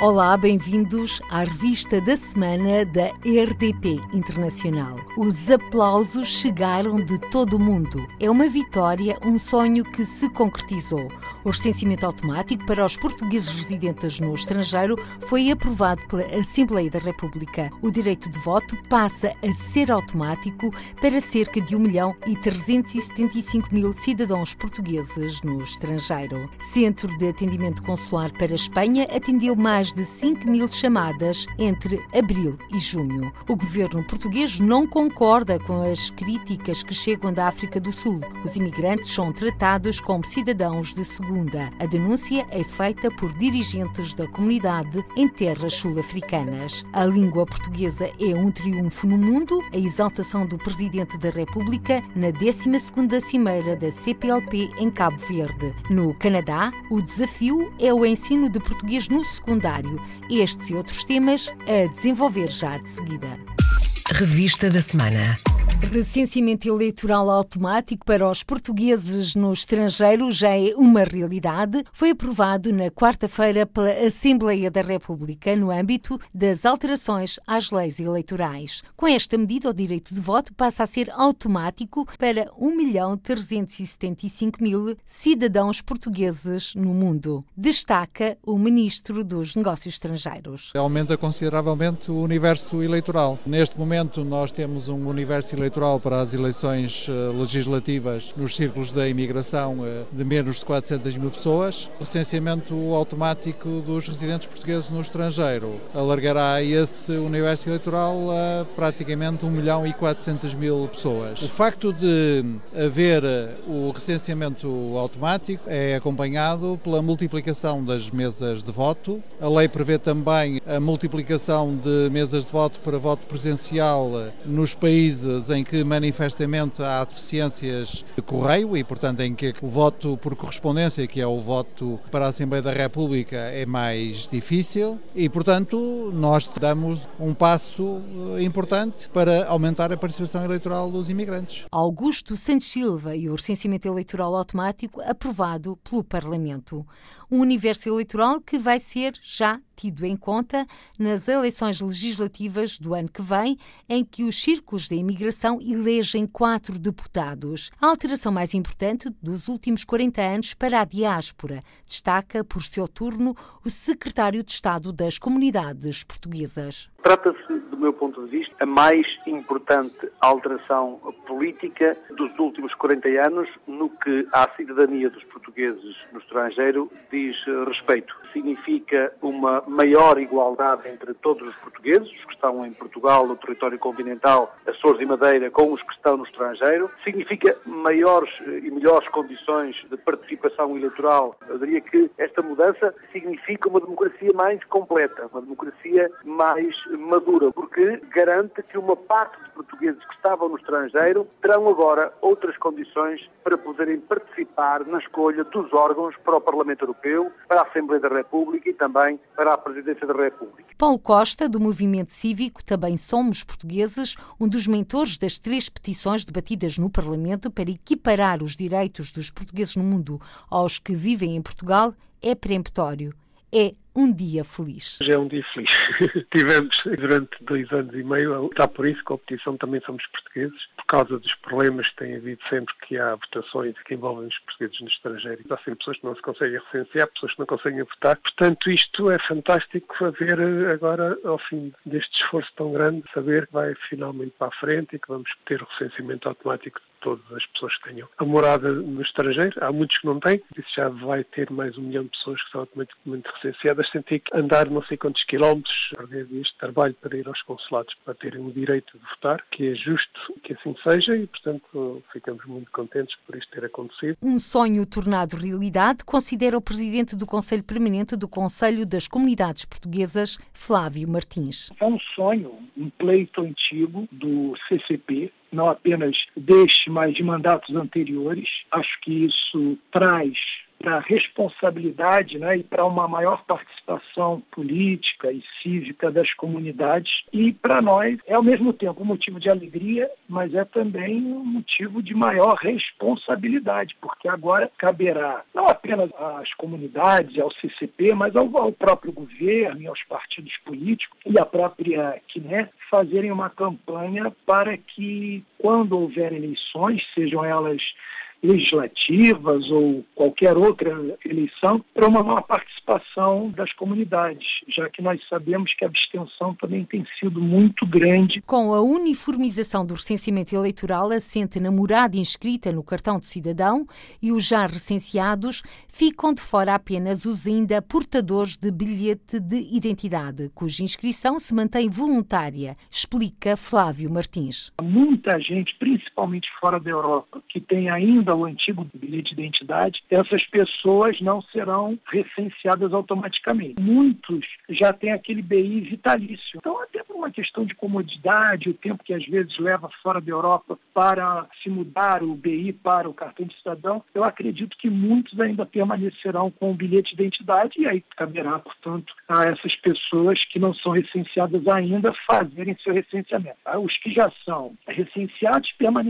Olá, bem-vindos à revista da semana da RDP Internacional. Os aplausos chegaram de todo o mundo. É uma vitória, um sonho que se concretizou. O recenseamento automático para os portugueses residentes no estrangeiro foi aprovado pela Assembleia da República. O direito de voto passa a ser automático para cerca de 1 milhão e 375 mil cidadãos portugueses no estrangeiro. Centro de Atendimento Consular para a Espanha atendeu mais mais de 5 mil chamadas entre abril e junho. O governo português não concorda com as críticas que chegam da África do Sul. Os imigrantes são tratados como cidadãos de segunda. A denúncia é feita por dirigentes da comunidade em terras sul-africanas. A língua portuguesa é um triunfo no mundo, a exaltação do Presidente da República na 12ª Cimeira da CPLP em Cabo Verde. No Canadá, o desafio é o ensino de português no secundário estes e outros temas a desenvolver já de seguida. Revista da Semana. Recenseamento eleitoral automático para os portugueses no estrangeiro já é uma realidade. Foi aprovado na quarta-feira pela Assembleia da República no âmbito das alterações às leis eleitorais. Com esta medida, o direito de voto passa a ser automático para 1.375.000 mil cidadãos portugueses no mundo. Destaca o Ministro dos Negócios Estrangeiros. Aumenta consideravelmente o universo eleitoral. Neste momento, nós temos um universo eleitoral eleitoral para as eleições eh, legislativas nos círculos da imigração eh, de menos de 400 mil pessoas. O recenseamento automático dos residentes portugueses no estrangeiro alargará esse universo eleitoral a praticamente 1 milhão e 400 mil pessoas. O facto de haver eh, o recenseamento automático é acompanhado pela multiplicação das mesas de voto. A lei prevê também a multiplicação de mesas de voto para voto presencial nos países em em que manifestamente há deficiências de correio e, portanto, em que o voto por correspondência, que é o voto para a Assembleia da República, é mais difícil e, portanto, nós damos um passo eh, importante para aumentar a participação eleitoral dos imigrantes. Augusto Santos Silva e o recenseamento eleitoral automático aprovado pelo Parlamento. Um universo eleitoral que vai ser já tido em conta nas eleições legislativas do ano que vem, em que os círculos da imigração elegem quatro deputados. A alteração mais importante dos últimos 40 anos para a diáspora, destaca por seu turno o secretário de Estado das Comunidades Portuguesas. Trata-se do meu ponto de vista, a mais importante alteração política dos últimos 40 anos no que à cidadania dos portugueses no estrangeiro diz respeito. Significa uma maior igualdade entre todos os portugueses, os que estão em Portugal, no território continental, Açores e Madeira, com os que estão no estrangeiro. Significa maiores e melhores condições de participação eleitoral. Eu diria que esta mudança significa uma democracia mais completa, uma democracia mais madura, porque garante que uma parte de portugueses que estavam no estrangeiro terão agora outras condições para poderem participar na escolha dos órgãos para o Parlamento Europeu, para a Assembleia da República e também para a Presidência da República. Paulo Costa, do Movimento Cívico, também somos portugueses, um dos mentores das três petições debatidas no Parlamento para equiparar os direitos dos portugueses no mundo aos que vivem em Portugal, é peremptório. É um dia feliz. Hoje é um dia feliz. Tivemos durante dois anos e meio, está por isso que a petição também somos portugueses, por causa dos problemas que tem havido sempre que há votações que envolvem os portugueses no estrangeiro. Há sempre pessoas que não se conseguem recensear, pessoas que não conseguem votar. Portanto, isto é fantástico ver agora, ao fim deste esforço tão grande, saber que vai finalmente para a frente e que vamos ter o recenseamento automático de todas as pessoas que tenham a morada no estrangeiro. Há muitos que não têm, isso já vai ter mais um milhão de pessoas que são automaticamente recenseadas sem ter que andar não sei quantos quilómetros, perder este trabalho para ir aos consulados para terem o direito de votar, que é justo que assim seja e, portanto, ficamos muito contentes por isto ter acontecido. Um sonho tornado realidade, considera o presidente do Conselho Permanente do Conselho das Comunidades Portuguesas, Flávio Martins. É um sonho, um pleito antigo do CCP, não apenas deste, mas de mandatos anteriores. Acho que isso traz para responsabilidade né, e para uma maior participação política e cívica das comunidades. E para nós é ao mesmo tempo um motivo de alegria, mas é também um motivo de maior responsabilidade, porque agora caberá não apenas às comunidades, ao CCP, mas ao, ao próprio governo e aos partidos políticos e à própria QNE fazerem uma campanha para que, quando houver eleições, sejam elas legislativas ou qualquer outra eleição para uma maior participação das comunidades, já que nós sabemos que a abstenção também tem sido muito grande. Com a uniformização do recenseamento eleitoral assente na morada inscrita no cartão de cidadão e os já recenseados, ficam de fora apenas os ainda portadores de bilhete de identidade, cuja inscrição se mantém voluntária, explica Flávio Martins. Muita gente, principalmente fora da Europa, que tem ainda o antigo bilhete de identidade, essas pessoas não serão recenseadas automaticamente. Muitos já têm aquele BI vitalício. Então, até por uma questão de comodidade, o tempo que às vezes leva fora da Europa para se mudar o BI para o cartão de cidadão, eu acredito que muitos ainda permanecerão com o bilhete de identidade e aí caberá, portanto, a essas pessoas que não são recenseadas ainda fazerem seu recenseamento. Os que já são recenseados permanecerão.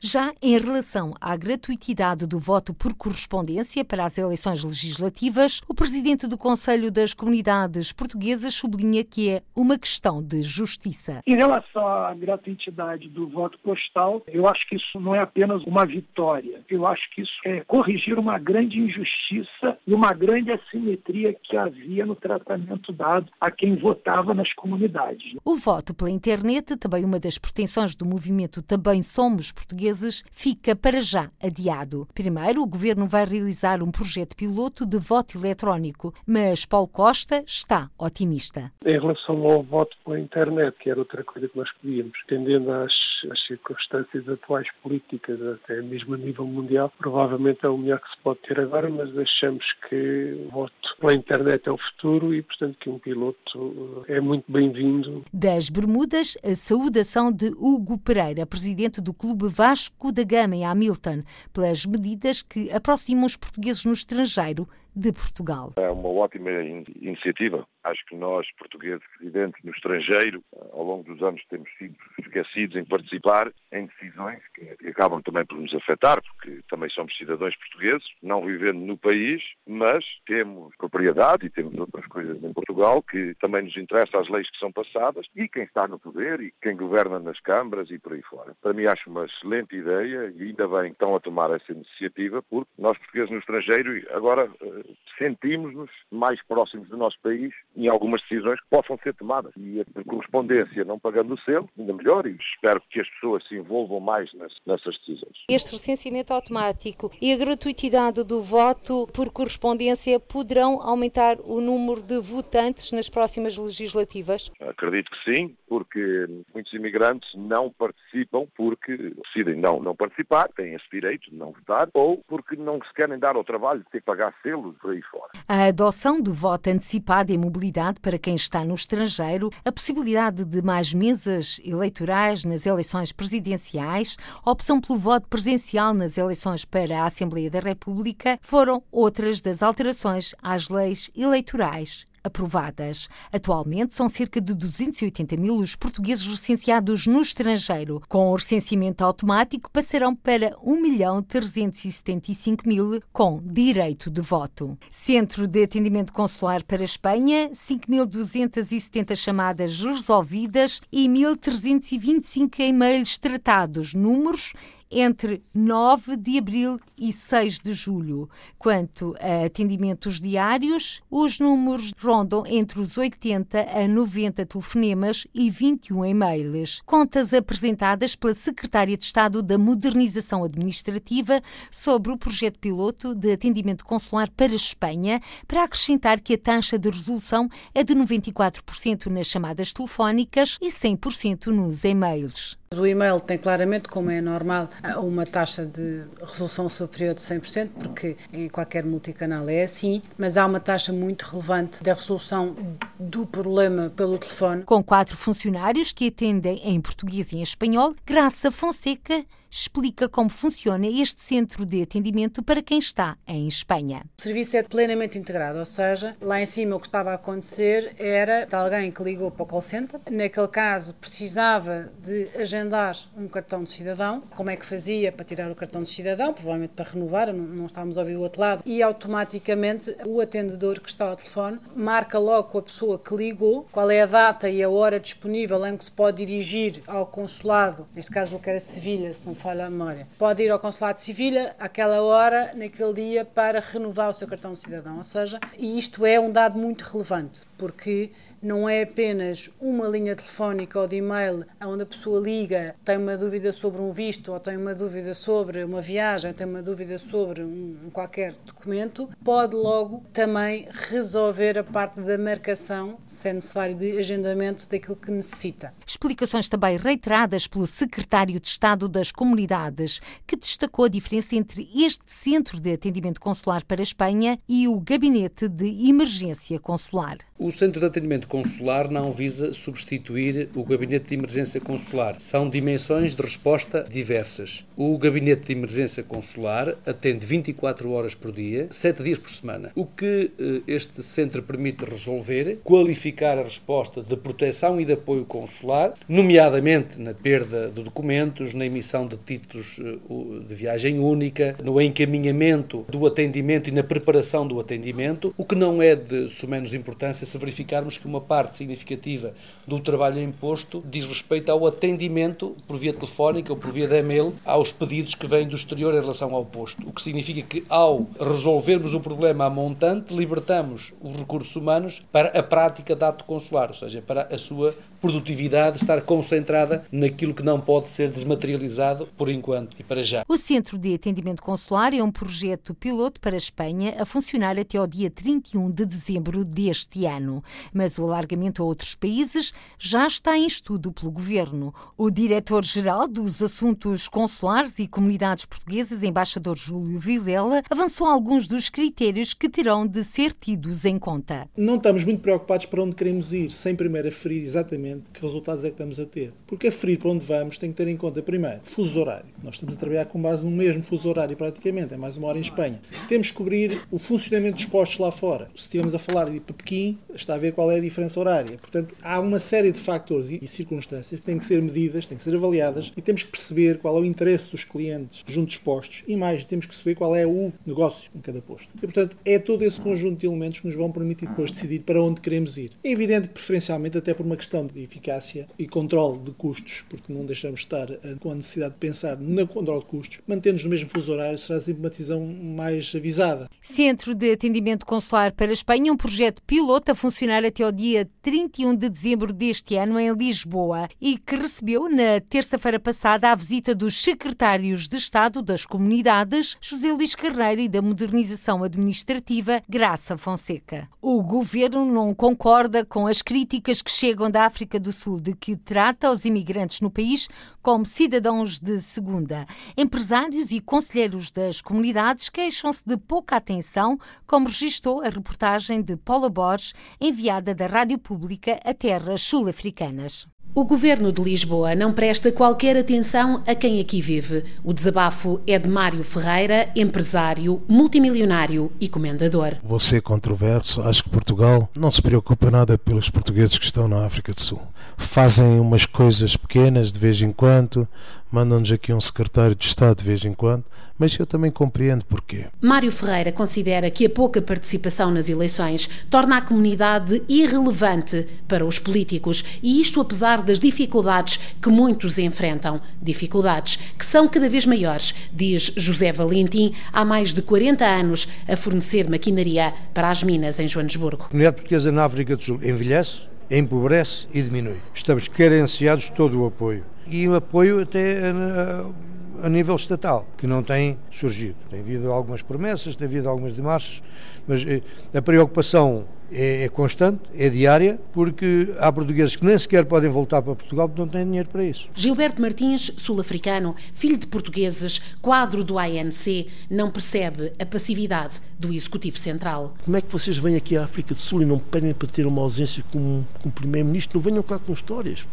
Já em relação à gratuitidade do voto por correspondência para as eleições legislativas, o presidente do Conselho das Comunidades Portuguesas sublinha que é uma questão de justiça. Em relação à gratuitidade do voto postal, eu acho que isso não é apenas uma vitória. Eu acho que isso é corrigir uma grande injustiça e uma grande assimetria que havia no tratamento dado a quem votava nas comunidades. O voto pela internet, também uma das pretensões do movimento Também Somos Portugueses, fica para já adiado. Primeiro, o governo vai realizar um projeto piloto de voto eletrónico, mas Paulo Costa está otimista. Em relação ao voto pela internet, que era outra coisa que nós pedíamos, tendendo às, às circunstâncias atuais políticas, até mesmo a nível mundial, provavelmente é o melhor que se pode ter agora, mas achamos que o voto pela internet é o futuro e, portanto, que um piloto é muito bem-vindo. Das Bermudas, a saudação de Hugo Pereira, presidente do Clube Vasco da Gama em Hamilton, pelas medidas que aproximam os portugueses no estrangeiro de Portugal. É uma ótima iniciativa. Acho que nós, portugueses residentes no estrangeiro, ao longo dos anos temos sido esquecidos em participar em decisões que acabam também por nos afetar, porque também somos cidadãos portugueses, não vivendo no país, mas temos propriedade e temos outras coisas em Portugal que também nos interessam as leis que são passadas e quem está no poder e quem governa nas câmaras e por aí fora. Para mim acho uma excelente ideia e ainda bem que estão a tomar essa iniciativa, porque nós portugueses no estrangeiro agora eh, sentimos-nos mais próximos do nosso país em algumas decisões que possam ser tomadas. E a correspondência, não pagando o selo, ainda melhor, e espero que as pessoas se envolvam mais nessas decisões. Este recenseamento automático e a gratuitidade do voto por correspondência poderão aumentar o número de votantes nas próximas legislativas? Acredito que sim, porque muitos imigrantes não participam porque decidem não, não participar, têm esse direito de não votar, ou porque não se querem dar ao trabalho de ter que pagar selos por aí fora. A adoção do voto antecipado em mobilidade para quem está no estrangeiro, a possibilidade de mais mesas eleitorais nas eleições presidenciais, a opção pelo voto presencial nas eleições para a Assembleia da República foram outras das alterações às leis eleitorais aprovadas. Atualmente são cerca de 280 mil os portugueses recenseados no estrangeiro. Com o recenseamento automático passarão para 1 milhão 375 mil com direito de voto. Centro de Atendimento Consular para a Espanha, 5.270 chamadas resolvidas e 1.325 e-mails tratados. Números entre 9 de abril e 6 de julho. Quanto a atendimentos diários, os números rondam entre os 80 a 90 telefonemas e 21 e-mails. Contas apresentadas pela Secretária de Estado da Modernização Administrativa sobre o projeto piloto de atendimento consular para a Espanha, para acrescentar que a taxa de resolução é de 94% nas chamadas telefónicas e 100% nos e-mails. O e-mail tem claramente, como é normal, uma taxa de resolução superior de 100%, porque em qualquer multicanal é assim, mas há uma taxa muito relevante da resolução do problema pelo telefone. Com quatro funcionários que atendem em português e em espanhol, Graça Fonseca explica como funciona este centro de atendimento para quem está em Espanha. O serviço é plenamente integrado, ou seja, lá em cima o que estava a acontecer era de alguém que ligou para o call center, naquele caso precisava de agendar um cartão de cidadão, como é que fazia para tirar o cartão de cidadão, provavelmente para renovar, não, estávamos a ouvir o outro lado, e automaticamente o atendedor que está ao telefone marca logo com a pessoa que ligou qual é a data e a hora disponível em que se pode dirigir ao consulado, neste caso o que era Sevilha, se não falha a memória, pode ir ao consulado de Sevilha àquela hora, naquele dia, para renovar o seu cartão de cidadão. Ou seja, e isto é um dado muito relevante, porque não é apenas uma linha telefónica ou de e-mail onde a pessoa liga, tem uma dúvida sobre um visto, ou tem uma dúvida sobre uma viagem, ou tem uma dúvida sobre um, qualquer documento, pode logo também resolver a parte da marcação, se é necessário, de agendamento daquilo que necessita. Explicações também reiteradas pelo secretário de Estado das Comunidades, que destacou a diferença entre este centro de atendimento consular para a Espanha e o gabinete de emergência consular. O centro de atendimento consular não visa substituir o gabinete de emergência consular. São dimensões de resposta diversas. O gabinete de emergência consular atende 24 horas por dia, 7 dias por semana. O que eh, este centro permite resolver, qualificar a resposta de proteção e de apoio consular, nomeadamente na perda de documentos, na emissão de títulos eh, de viagem única, no encaminhamento do atendimento e na preparação do atendimento, o que não é de sumenos importância se verificarmos que uma parte significativa do trabalho imposto diz respeito ao atendimento por via telefónica ou por via de e-mail aos pedidos que vêm do exterior em relação ao posto. O que significa que, ao resolvermos o problema a montante, libertamos os recursos humanos para a prática de ato consular, ou seja, para a sua produtividade estar concentrada naquilo que não pode ser desmaterializado por enquanto e para já. O Centro de Atendimento Consular é um projeto piloto para a Espanha a funcionar até ao dia 31 de dezembro deste ano, mas o alargamento a outros países já está em estudo pelo governo. O diretor-geral dos Assuntos Consulares e Comunidades Portuguesas, embaixador Júlio Vilela, avançou alguns dos critérios que terão de ser tidos em conta. Não estamos muito preocupados para onde queremos ir, sem primeiro aferir exatamente que resultados é que estamos a ter. Porque aferir para onde vamos tem que ter em conta, primeiro, fuso horário. Nós estamos a trabalhar com base no mesmo fuso horário praticamente, é mais uma hora em Espanha. Temos que cobrir o funcionamento dos postos lá fora. Se estivermos a falar de Pequim, está a ver qual é a diferença horária. Portanto, há uma série de factores e circunstâncias que têm que ser medidas, têm que ser avaliadas e temos que perceber qual é o interesse dos clientes junto dos postos e mais, temos que perceber qual é o negócio em cada posto. E, portanto, é todo esse conjunto de elementos que nos vão permitir depois decidir para onde queremos ir. É evidente que, preferencialmente, até por uma questão de eficácia e controle de custos, porque não deixamos de estar com a necessidade de pensar no controle de custos, mantendo-nos no mesmo fuso horário será sempre uma decisão mais avisada. Centro de Atendimento Consular para a Espanha, um projeto piloto a funcionar até ao dia 31 de dezembro deste ano em Lisboa e que recebeu na terça-feira passada a visita dos secretários de Estado das Comunidades, José Luís Carreira e da Modernização Administrativa, Graça Fonseca. O governo não concorda com as críticas que chegam da África do Sul de que trata os imigrantes no país como cidadãos de segunda. Empresários e conselheiros das comunidades queixam-se de pouca atenção, como registrou a reportagem de Paula Borges, enviada da Rádio Pública a terras sul-africanas. O governo de Lisboa não presta qualquer atenção a quem aqui vive. O desabafo é de Mário Ferreira, empresário, multimilionário e comendador. Ser controverso. Acho que Portugal não se preocupa nada pelos portugueses que estão na África do Sul. Fazem umas coisas pequenas de vez em quando, mandam-nos aqui um secretário de Estado de vez em quando, mas eu também compreendo porquê. Mário Ferreira considera que a pouca participação nas eleições torna a comunidade irrelevante para os políticos e isto apesar das dificuldades que muitos enfrentam. Dificuldades que são cada vez maiores, diz José Valentim, há mais de 40 anos a fornecer maquinaria para as minas em Joanesburgo. A comunidade portuguesa na África do Sul envelhece, empobrece e diminui. Estamos carenciados de todo o apoio. E o apoio até a, a nível estatal, que não tem surgido. Tem havido algumas promessas, tem havido algumas demarches, mas eh, a preocupação é, é, constante, é diária, porque há portugueses que nem sequer podem voltar para Portugal porque não têm dinheiro para isso. Gilberto Martins, sul-africano, filho de portugueses, quadro do ANC, não percebe a passividade do Executivo Central. Como é que vocês vêm aqui à África do Sul e não pedem para ter uma ausência como, como Primeiro-Ministro? Não venham cá com histórias.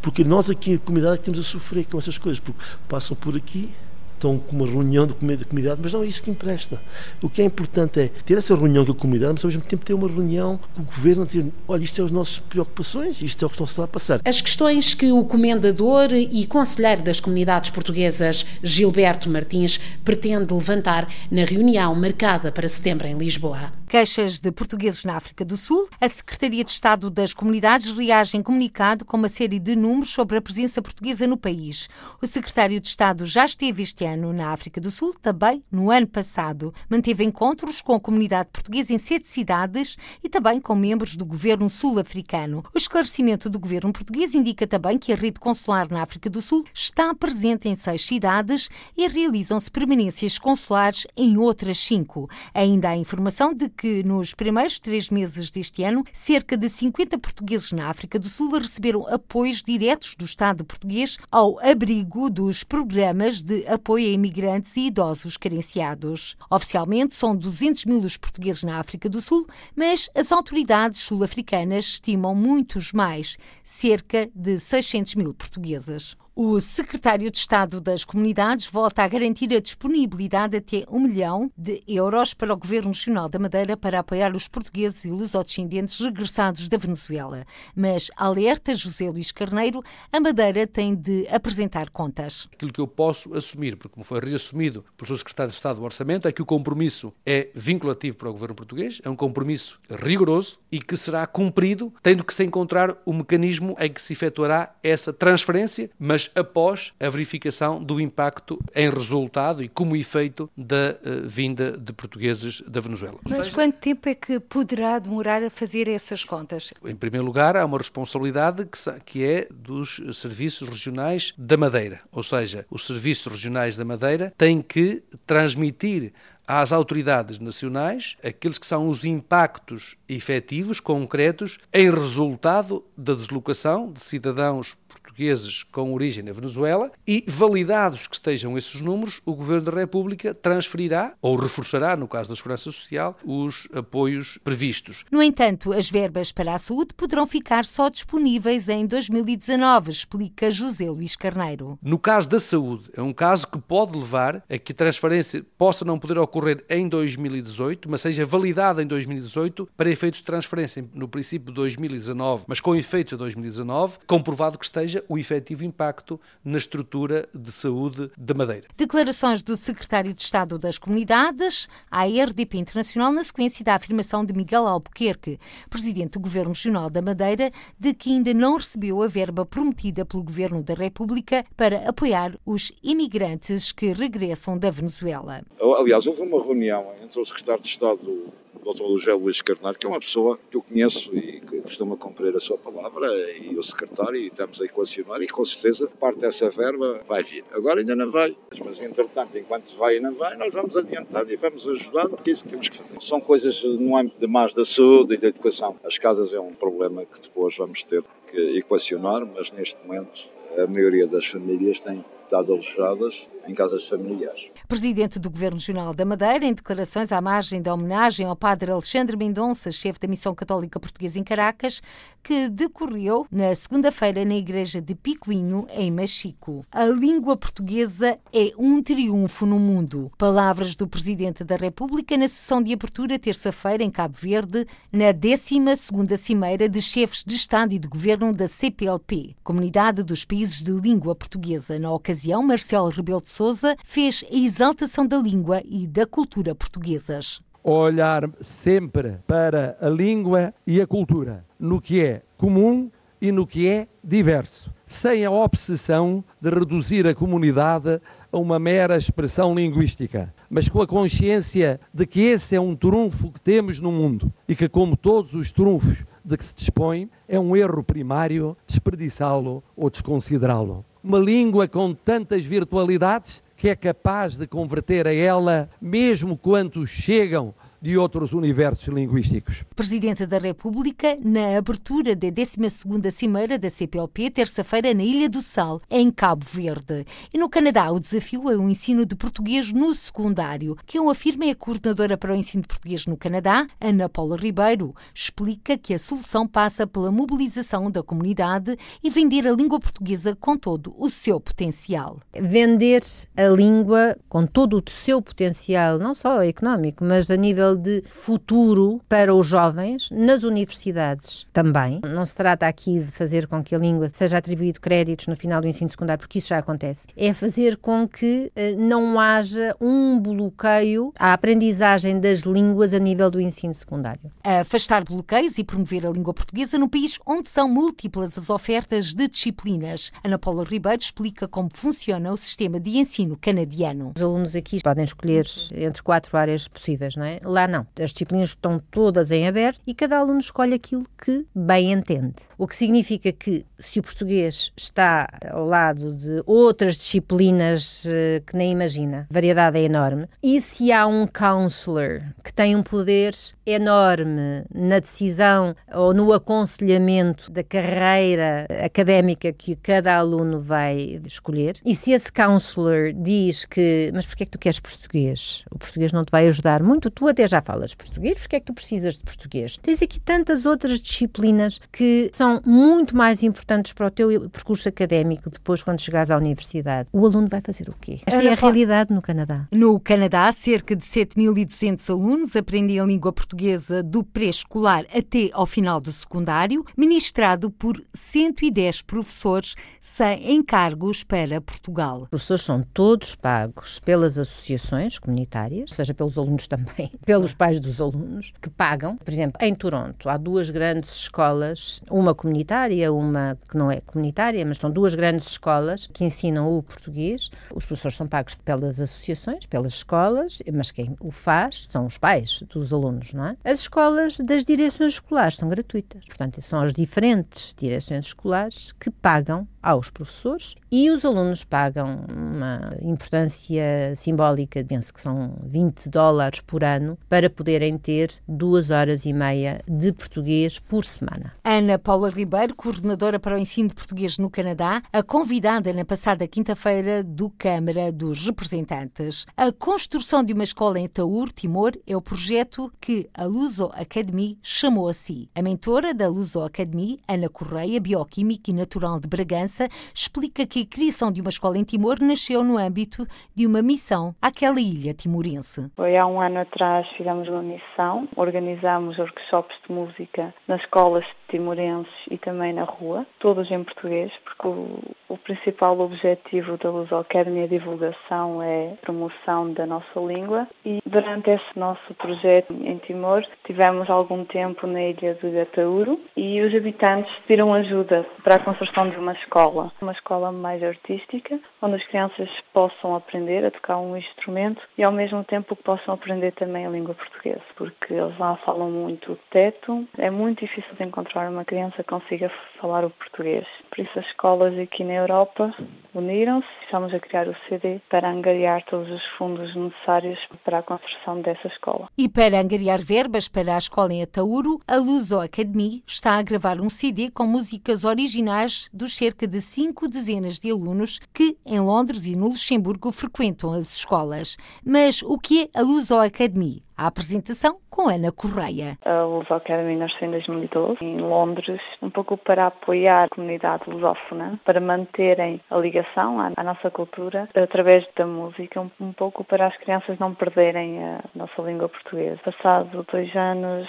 Porque nós aqui, a comunidade, temos a sofrer com essas coisas, porque passam por aqui estão com uma reunião de comunidade, mas não é isso que empresta. O que é importante é ter essa reunião com a comunidade, mas ao mesmo tempo ter uma reunião com o governo, dizer, olha, isto é as nossas preocupações, isto é o que está a passar. As questões que o comendador e conselheiro das comunidades portuguesas, Gilberto Martins, pretende levantar na reunião marcada para setembro em Lisboa. Queixas de portugueses na África do Sul. A Secretaria de Estado das Comunidades reage em comunicado com uma série de números sobre a presença portuguesa no país. O secretário de Estado já esteve este ano na África do Sul, também no ano passado. Manteve encontros com a comunidade portuguesa em sete cidades e também com membros do governo sul-africano. O esclarecimento do governo português indica também que a rede consular na África do Sul está presente em seis cidades e realizam-se permanências consulares em outras cinco. Ainda há informação de que que nos primeiros três meses deste ano, cerca de 50 portugueses na África do Sul receberam apoios diretos do Estado português ao abrigo dos programas de apoio a imigrantes e idosos carenciados. Oficialmente, são 200 mil os portugueses na África do Sul, mas as autoridades sul-africanas estimam muitos mais, cerca de 600 mil portugueses. O secretário de Estado das Comunidades volta a garantir a disponibilidade até um milhão de euros para o Governo Nacional da Madeira para apoiar os portugueses e lusodescendentes regressados da Venezuela. Mas alerta José Luís Carneiro, a Madeira tem de apresentar contas. Aquilo que eu posso assumir, porque como foi reassumido pelo secretário de Estado do Orçamento, é que o compromisso é vinculativo para o Governo português, é um compromisso rigoroso e que será cumprido, tendo que se encontrar o mecanismo em que se efetuará essa transferência, mas após a verificação do impacto em resultado e como efeito da uh, vinda de portugueses da Venezuela. Mas seja, quanto tempo é que poderá demorar a fazer essas contas? Em primeiro lugar, há uma responsabilidade que, que é dos serviços regionais da Madeira, ou seja, os serviços regionais da Madeira têm que transmitir às autoridades nacionais aqueles que são os impactos efetivos, concretos, em resultado da deslocação de cidadãos portugueses com origem na Venezuela e, validados que estejam esses números, o Governo da República transferirá ou reforçará, no caso da Segurança Social, os apoios previstos. No entanto, as verbas para a saúde poderão ficar só disponíveis em 2019, explica José Luís Carneiro. No caso da saúde, é um caso que pode levar a que a transferência possa não poder ocorrer em 2018, mas seja validada em 2018 para efeitos de transferência no princípio de 2019, mas com efeitos de 2019, comprovado que esteja o efetivo impacto na estrutura de saúde da Madeira. Declarações do secretário de Estado das Comunidades à RDP Internacional na sequência da afirmação de Miguel Albuquerque, presidente do Governo Regional da Madeira, de que ainda não recebeu a verba prometida pelo Governo da República para apoiar os imigrantes que regressam da Venezuela. Aliás, houve uma reunião entre o secretário de Estado Dr. José Luís Carneiro, que é uma pessoa que eu conheço e que costuma cumprir a sua palavra, e o secretário, e estamos a equacionar, e com certeza parte dessa verba vai vir. Agora ainda não vai, mas entretanto, enquanto vai e não vai, nós vamos adiantando e vamos ajudando, é isso que temos que fazer. São coisas no âmbito de mais da saúde e da educação. As casas é um problema que depois vamos ter que equacionar, mas neste momento a maioria das famílias tem estado alojadas em casas familiares. Presidente do Governo Regional da Madeira, em declarações à margem da homenagem ao padre Alexandre Mendonça, chefe da Missão Católica Portuguesa em Caracas, que decorreu na segunda-feira na Igreja de Picuinho, em Machico. A língua portuguesa é um triunfo no mundo. Palavras do Presidente da República na sessão de abertura terça-feira em Cabo Verde, na 12ª Cimeira de Chefes de Estado e de Governo da CPLP, Comunidade dos Países de Língua Portuguesa. Na ocasião, Marcelo Rebelo de Sousa fez a exaltação da língua e da cultura portuguesas. Olhar sempre para a língua e a cultura, no que é comum e no que é diverso, sem a obsessão de reduzir a comunidade a uma mera expressão linguística, mas com a consciência de que esse é um trunfo que temos no mundo e que, como todos os trunfos de que se dispõe, é um erro primário desperdiçá-lo ou desconsiderá-lo. Uma língua com tantas virtualidades que é capaz de converter a ela, mesmo quantos chegam de outros universos linguísticos. Presidente da República, na abertura da 12ª Cimeira da CPLP, terça-feira, na Ilha do Sal, em Cabo Verde. E no Canadá, o desafio é o ensino de português no secundário. Quem o afirma é a coordenadora para o ensino de português no Canadá, Ana Paula Ribeiro. Explica que a solução passa pela mobilização da comunidade e vender a língua portuguesa com todo o seu potencial. Vender a língua com todo o seu potencial, não só económico, mas a nível de futuro para os jovens, nas universidades também. Não se trata aqui de fazer com que a língua seja atribuído créditos no final do ensino secundário, porque isso já acontece. É fazer com que eh, não haja um bloqueio à aprendizagem das línguas a nível do ensino secundário. Afastar bloqueios e promover a língua portuguesa no país onde são múltiplas as ofertas de disciplinas. Ana Paula Ribeiro explica como funciona o sistema de ensino canadiano. Os alunos aqui podem escolher entre quatro áreas possíveis, não é? Lá não. As disciplinas estão todas em aberto e cada aluno escolhe aquilo que bem entende. O que significa que se o português está ao lado de outras disciplinas eh, que nem imagina, a variedade é enorme, e se há um counselor que tem um poder enorme na decisão ou no aconselhamento da carreira académica que cada aluno vai escolher, e se esse counselor diz que, mas porquê é que tu queres português? O português não te vai ajudar muito, tu até já falas português, porquê é que tu precisas de português? Tens aqui tantas outras disciplinas que são muito mais importantes para o teu percurso académico depois quando chegares à universidade. O aluno vai fazer o quê? Esta é a realidade no Canadá. No Canadá, cerca de 7.200 alunos aprendem a língua portuguesa do pré-escolar até ao final do secundário, ministrado por 110 professores sem encargos para Portugal. Os professores são todos pagos pelas associações comunitárias, seja pelos alunos também, pelos pais dos alunos, que pagam. Por exemplo, em Toronto há duas grandes escolas, uma comunitária, uma que não é comunitária, mas são duas grandes escolas que ensinam o português. Os professores são pagos pelas associações, pelas escolas, mas quem o faz são os pais dos alunos, não é? As escolas das direções escolares são gratuitas. Portanto, são as diferentes direções escolares que pagam aos professores e os alunos pagam uma importância simbólica, penso que são 20 dólares por ano, para poderem ter duas horas e meia de português por semana. Ana Paula Ribeiro, coordenadora para o ensino de português no Canadá, a convidada na passada quinta-feira do Câmara dos Representantes. A construção de uma escola em Taur, Timor, é o projeto que a Luso Academy chamou a si. A mentora da Luso Academy, Ana Correia, bioquímica e natural de Bragança, explica que a criação de uma escola em Timor nasceu no âmbito de uma missão àquela ilha timorense. Foi há um ano atrás fizemos uma missão, organizamos workshops de música nas escolas timorenses e também na rua, todos em português, porque o, o principal objetivo da Luz Academy, a divulgação, é promoção da nossa língua e durante esse nosso projeto em Timor tivemos algum tempo na ilha do Gatauro e os habitantes pediram ajuda para a construção de uma escola, uma escola mais artística, onde as crianças possam aprender a tocar um instrumento e ao mesmo tempo possam aprender também a língua portuguesa, porque eles lá falam muito teto, é muito difícil de encontrar uma criança que consiga falar o português. Por isso as escolas aqui na Europa uniram-se estamos a criar o CD para angariar todos os fundos necessários para a construção dessa escola. E para angariar verbas para a escola em Atauro, a Luso Academy está a gravar um CD com músicas originais dos cerca de cinco dezenas de alunos que, em Londres e no Luxemburgo, frequentam as escolas. Mas o que é a Luso Academy? A apresentação com Ana Correia. A Luz Academy nasceu em 2012 em Londres, um pouco para apoiar a comunidade lusófona, para manterem a ligação à, à nossa cultura através da música, um, um, pouco para as crianças não perderem a nossa língua portuguesa. Passado dois anos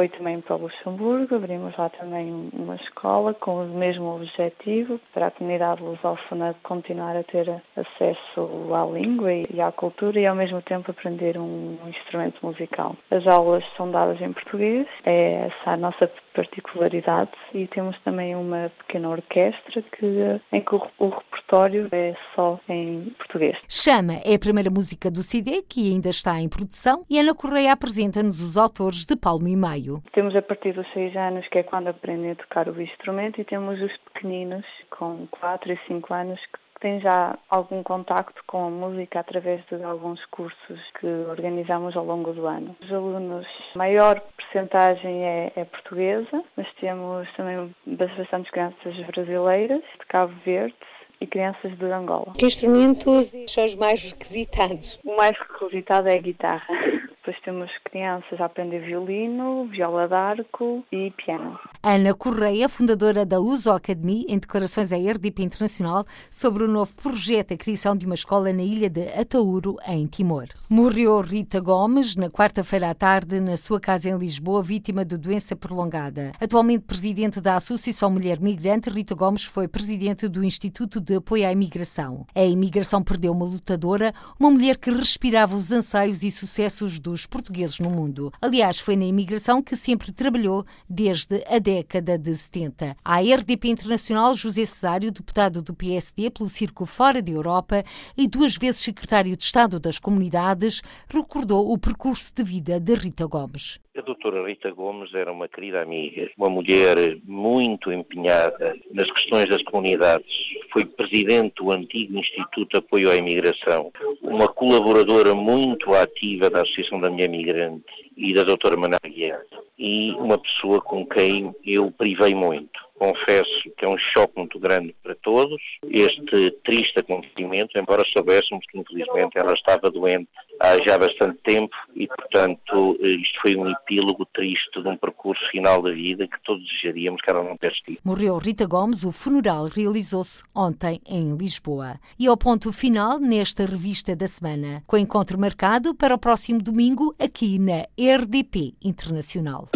foi também para o Luxemburgo, abrimos lá também uma escola com o mesmo objetivo, para a comunidade lusófona continuar a ter acesso à língua e à cultura e ao mesmo tempo aprender um instrumento musical. As aulas são dadas em português, é essa a nossa particularidade e temos também uma pequena orquestra que, em que o, o repertório é só em português. Chama é a primeira música do CD que ainda está em produção e Ana Correia apresenta-nos os autores de Palmo e Meio. Temos a partir dos seis anos, que é quando aprendem a tocar o instrumento, e temos os pequeninos, com quatro e cinco anos, que tem já algum contacto com a música através de alguns cursos que organizamos ao longo do ano. Os alunos, a maior percentagem é, é portuguesa, mas temos também bastantes crianças brasileiras, de Cabo Verde, e crianças de Angola. Que instrumentos são os mais requisitados? O mais requisitado é a guitarra. Depois temos crianças a aprender violino, viola d'arco e piano. Ana Correia, fundadora da Luso Academy, em declarações à RDP Internacional sobre o novo projeto, a criação de uma escola na ilha de Atauro, em Timor. Morreu Rita Gomes na quarta-feira à tarde na sua casa em Lisboa, vítima de doença prolongada. Atualmente presidente da Associação Mulher Migrante, Rita Gomes foi presidente do Instituto de Apoio à Imigração. A imigração perdeu uma lutadora, uma mulher que respirava os anseios e sucessos do dos portugueses no mundo. Aliás, foi na imigração que sempre trabalhou desde a década de 70. A RDP Internacional, José Cesário, deputado do PSD pelo Círculo Fora de Europa e duas vezes secretário de Estado das Comunidades, recordou o percurso de vida de Rita Gomes. A doutora Rita Gomes era uma querida amiga, uma mulher muito empenhada nas questões das comunidades. Foi presidente do antigo Instituto de Apoio à Imigração, uma colaboradora muito ativa da Associação da Mulher Migrante e da doutora Maná Guiar, e uma pessoa com quem eu privei muito confesso que é um choque muito grande para todos este triste acontecimento, embora soubéssemos que infelizmente ela estava doente há já bastante tempo e, portanto, isto foi um epílogo triste de um percurso final da vida que todos desejaríamos que ela não tivesse tido. Morreu Rita Gomes, o funeral realizou-se ontem em Lisboa. E ao ponto final nesta revista da semana, com encontro marcado para o próximo domingo aqui na RDP Internacional.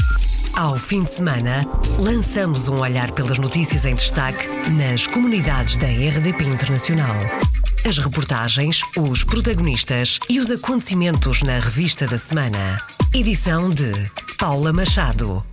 Ao fim de semana, lançamos um olhar pelas notícias em destaque nas comunidades da RDP Internacional. As reportagens, os protagonistas e os acontecimentos na revista da semana. Edição de Paula Machado.